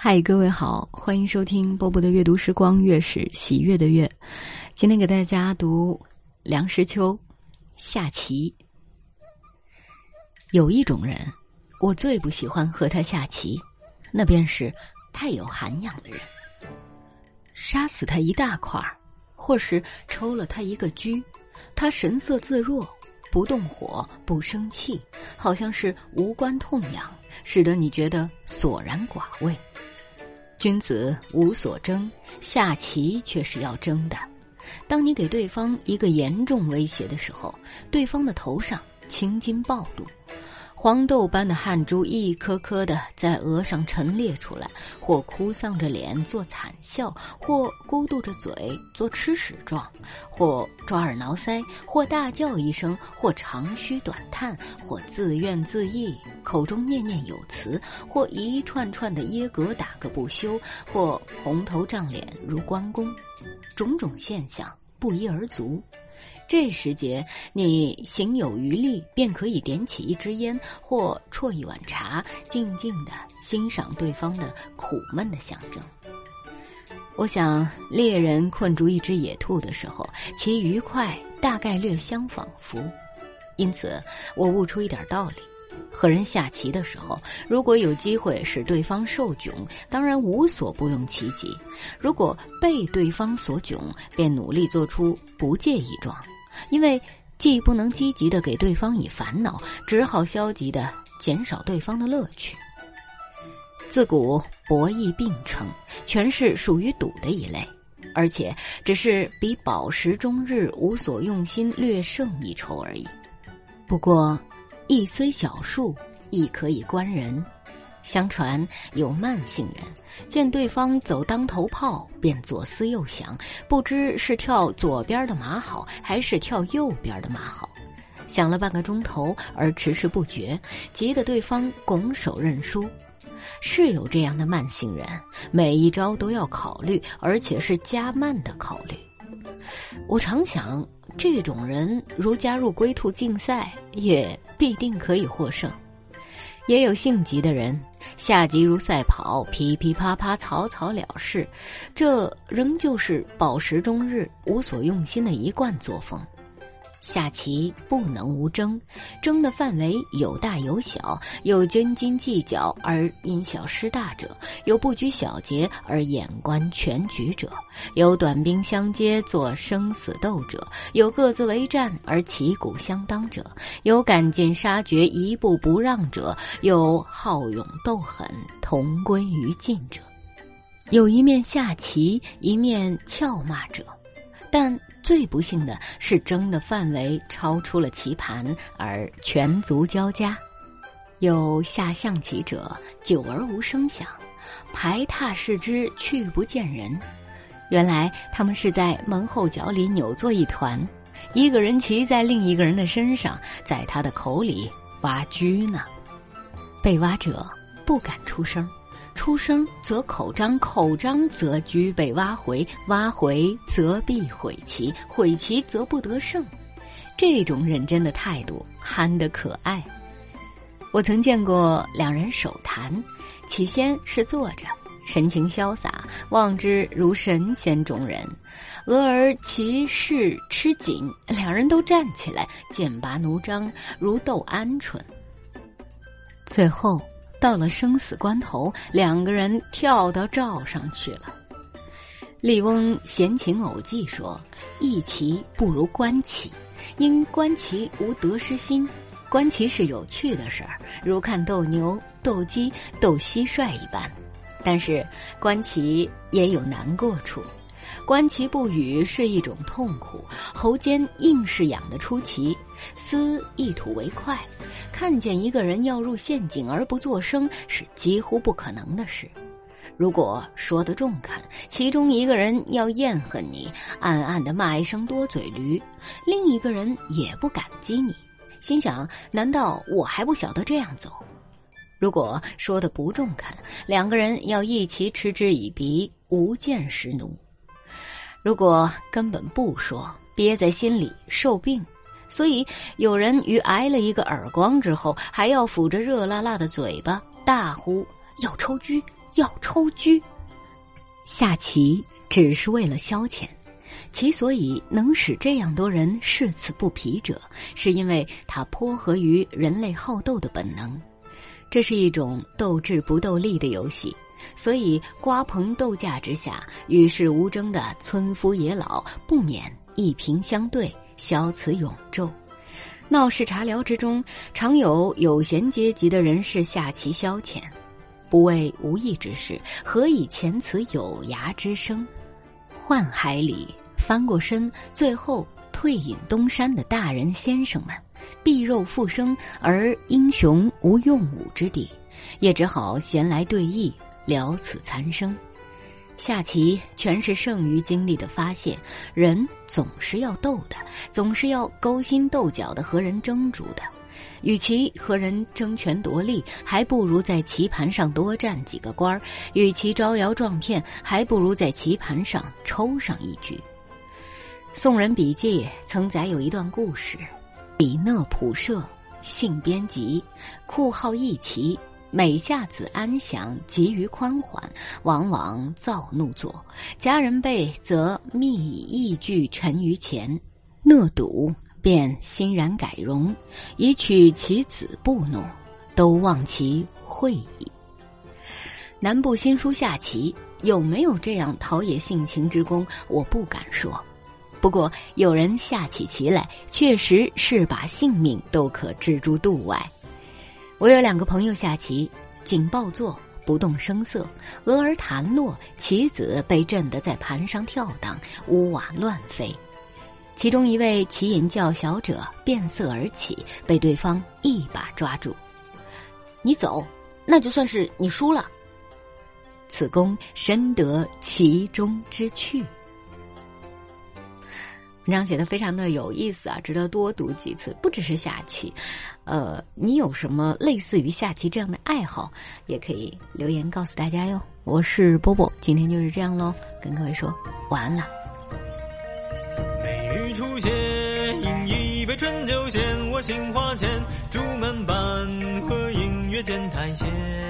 嗨，各位好，欢迎收听波波的阅读时光，月是喜悦的月。今天给大家读梁实秋下棋。有一种人，我最不喜欢和他下棋，那便是太有涵养的人。杀死他一大块儿，或是抽了他一个车，他神色自若，不动火，不生气，好像是无关痛痒，使得你觉得索然寡味。君子无所争，下棋却是要争的。当你给对方一个严重威胁的时候，对方的头上青筋暴露。黄豆般的汗珠一颗颗的在额上陈列出来，或哭丧着脸做惨笑，或咕嘟着嘴做吃屎状，或抓耳挠腮，或大叫一声，或长吁短叹，或自怨自艾，口中念念有词，或一串串的耶格打个不休，或红头胀脸如关公，种种现象不一而足。这时节，你行有余力，便可以点起一支烟，或啜一碗茶，静静的欣赏对方的苦闷的象征。我想，猎人困住一只野兔的时候，其愉快大概略相仿佛。因此，我悟出一点道理：和人下棋的时候，如果有机会使对方受窘，当然无所不用其极；如果被对方所窘，便努力做出不介意状。因为既不能积极的给对方以烦恼，只好消极的减少对方的乐趣。自古博弈并称，全是属于赌的一类，而且只是比饱食终日无所用心略胜一筹而已。不过，亦虽小数，亦可以观人。相传有慢性人，见对方走当头炮，便左思右想，不知是跳左边的马好，还是跳右边的马好。想了半个钟头而迟迟不决，急得对方拱手认输。是有这样的慢性人，每一招都要考虑，而且是加慢的考虑。我常想，这种人如加入龟兔竞赛，也必定可以获胜。也有性急的人，下棋如赛跑，噼噼啪啪，草草了事，这仍旧是饱食终日、无所用心的一贯作风。下棋不能无争，争的范围有大有小，有斤斤计较而因小失大者，有不拘小节而眼观全局者，有短兵相接做生死斗者，有各自为战而旗鼓相当者，有赶尽杀绝一步不让者，有好勇斗狠同归于尽者，有一面下棋一面俏骂者，但。最不幸的是，争的范围超出了棋盘，而全族交加。有下象棋者，久而无声响，排闼视之，去不见人。原来他们是在门后角里扭作一团，一个人骑在另一个人的身上，在他的口里挖车呢。被挖者不敢出声。出声则口张，口张则居被挖回，挖回则必毁棋，毁棋则不得胜。这种认真的态度，憨得可爱。我曾见过两人手谈，起先是坐着，神情潇洒，望之如神仙中人；俄而其势吃紧，两人都站起来，剑拔弩张，如斗鹌鹑。最后。到了生死关头，两个人跳到灶上去了。笠翁闲情偶记说：“弈棋不如观棋，因观棋无得失心。观棋是有趣的事儿，如看斗牛、斗鸡、斗蟋蟀一般。但是观棋也有难过处。”观棋不语是一种痛苦，喉间硬是痒得出奇，思一吐为快。看见一个人要入陷阱而不作声，是几乎不可能的事。如果说得中肯，其中一个人要厌恨你，暗暗的骂一声多嘴驴；另一个人也不感激你，心想：难道我还不晓得这样走？如果说的不中肯，两个人要一起嗤之以鼻，无见识奴。如果根本不说，憋在心里受病，所以有人于挨了一个耳光之后，还要抚着热辣辣的嘴巴，大呼要抽车，要抽车。下棋只是为了消遣，其所以能使这样多人视此不疲者，是因为它颇合于人类好斗的本能。这是一种斗智不斗力的游戏，所以瓜棚斗架之下，与世无争的村夫野老不免一平相对，消此永昼。闹市茶寮之中，常有有闲阶级的人士下棋消遣。不为无益之事，何以遣此有涯之生？宦海里翻过身，最后退隐东山的大人先生们，避肉复生而英雄无用武之地，也只好闲来对弈，了此残生。下棋全是剩余精力的发泄，人总是要斗的，总是要勾心斗角的和人争逐的。与其和人争权夺利，还不如在棋盘上多占几个官儿；与其招摇撞骗，还不如在棋盘上抽上一局。宋人笔记曾载有一段故事：比讷仆射，性编辑，酷好弈棋，每下子安详，急于宽缓，往往躁怒作。家人辈则密以弈具陈于前，讷笃。便欣然改容，以取其子不怒，都忘其会矣。南部新书下棋有没有这样陶冶性情之功？我不敢说。不过有人下起棋来，确实是把性命都可置诸度外。我有两个朋友下棋，景抱坐，不动声色，俄而弹落，棋子被震得在盘上跳荡，屋瓦乱飞。其中一位棋瘾较小者变色而起，被对方一把抓住。你走，那就算是你输了。此公深得其中之趣。文章写的非常的有意思啊，值得多读几次。不只是下棋，呃，你有什么类似于下棋这样的爱好，也可以留言告诉大家哟。我是波波，今天就是这样喽，跟各位说晚安了。出现，饮一杯醇酒，献我杏花前。朱门板和映月见台前。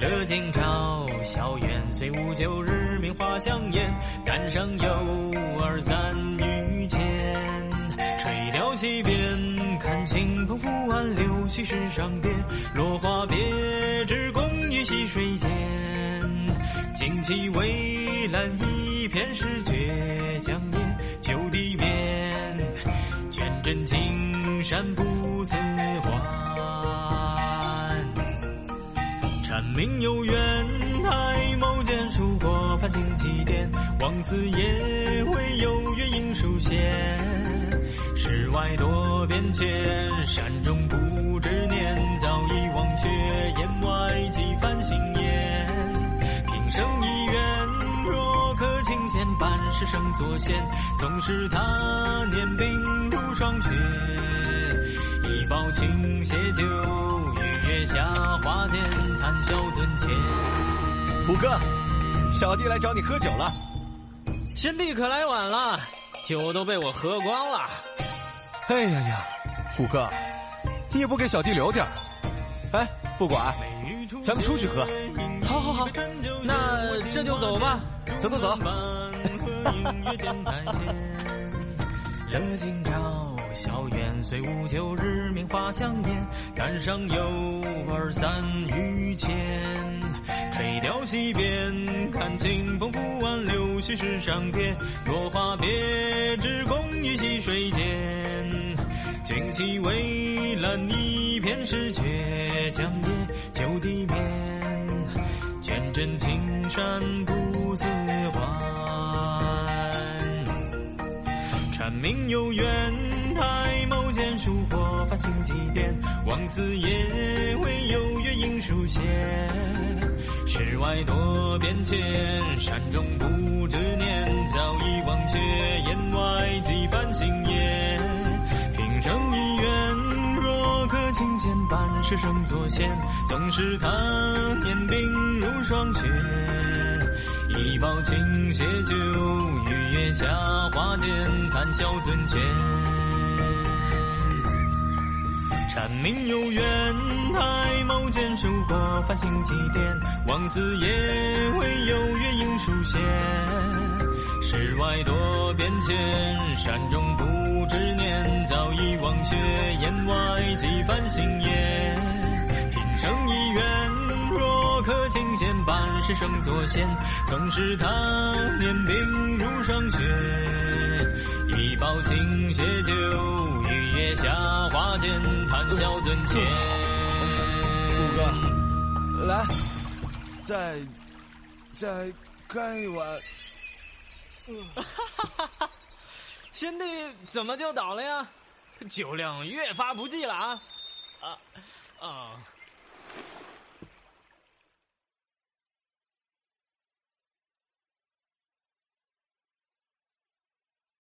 乐今朝，小园虽无旧，日名花香艳。赶上有儿三玉钱，垂钓溪边，看清风拂岸柳絮石上边，落花别枝共于溪水间。惊起蔚蓝，一片诗卷点？望此夜，唯有月影疏现。世外多变迁，山中不知年，早已忘却。檐外几番新烟，平生一愿。若可清闲半世生作仙，纵使他年鬓如霜雪，一包青鞋酒，与月下花间谈笑樽前。虎哥，小弟来找你喝酒了。贤弟可来晚了，酒都被我喝光了。哎呀呀，虎哥，你也不给小弟留点儿？哎，不管，咱们出去喝。好好好，那这就走吧。走走走。小园虽无秋，日明花香艳。杆上有二三余钱，垂钓溪边，看清风拂岸柳絮石上天，落花别枝共于溪水间。旌旗蔚蓝，一片是绝江夜，旧地面，卷枕青山不似明有缘，抬眸见曙几点？望此夜，唯有月影疏现。世外多变迁，山中不知年，早已忘却。檐外几番新烟，平生一愿，若可轻见半世生作仙，纵使他年鬓如霜雪。一包青鞋酒，与月下花间谈笑樽前。蝉鸣有远，台某间树过繁星几点，望四野唯有月影疏现。世外多变迁，山中不知年，早已忘却檐外几番星夜。平生一愿，若可清闲半世生作仙，曾是他年鬓如霜雪。一包青鞋酒，雨夜下花间，谈笑樽前。五哥，来，再再干一碗。哈哈哈哈兄弟怎么就倒了呀？酒量越发不济了啊！啊啊！